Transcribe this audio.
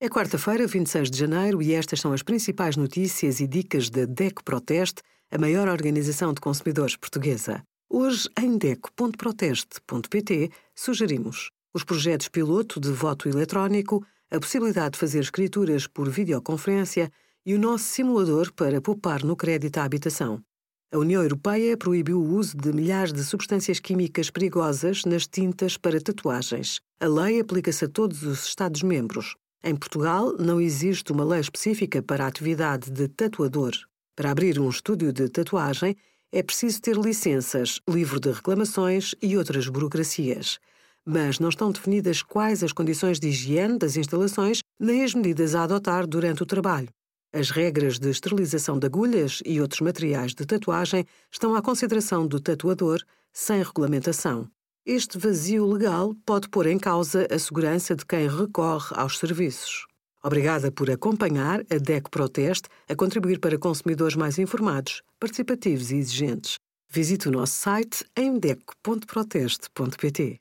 É quarta-feira, 26 de janeiro, e estas são as principais notícias e dicas da DECO Proteste, a maior organização de consumidores portuguesa. Hoje, em DECO.proteste.pt, sugerimos os projetos piloto de voto eletrónico, a possibilidade de fazer escrituras por videoconferência e o nosso simulador para poupar no crédito à habitação. A União Europeia proibiu o uso de milhares de substâncias químicas perigosas nas tintas para tatuagens. A lei aplica-se a todos os Estados-membros. Em Portugal, não existe uma lei específica para a atividade de tatuador. Para abrir um estúdio de tatuagem, é preciso ter licenças, livro de reclamações e outras burocracias. Mas não estão definidas quais as condições de higiene das instalações nem as medidas a adotar durante o trabalho. As regras de esterilização de agulhas e outros materiais de tatuagem estão à consideração do tatuador, sem regulamentação. Este vazio legal pode pôr em causa a segurança de quem recorre aos serviços. Obrigada por acompanhar a DEC Proteste a contribuir para consumidores mais informados, participativos e exigentes. Visite o nosso site em deco.proteste.pt.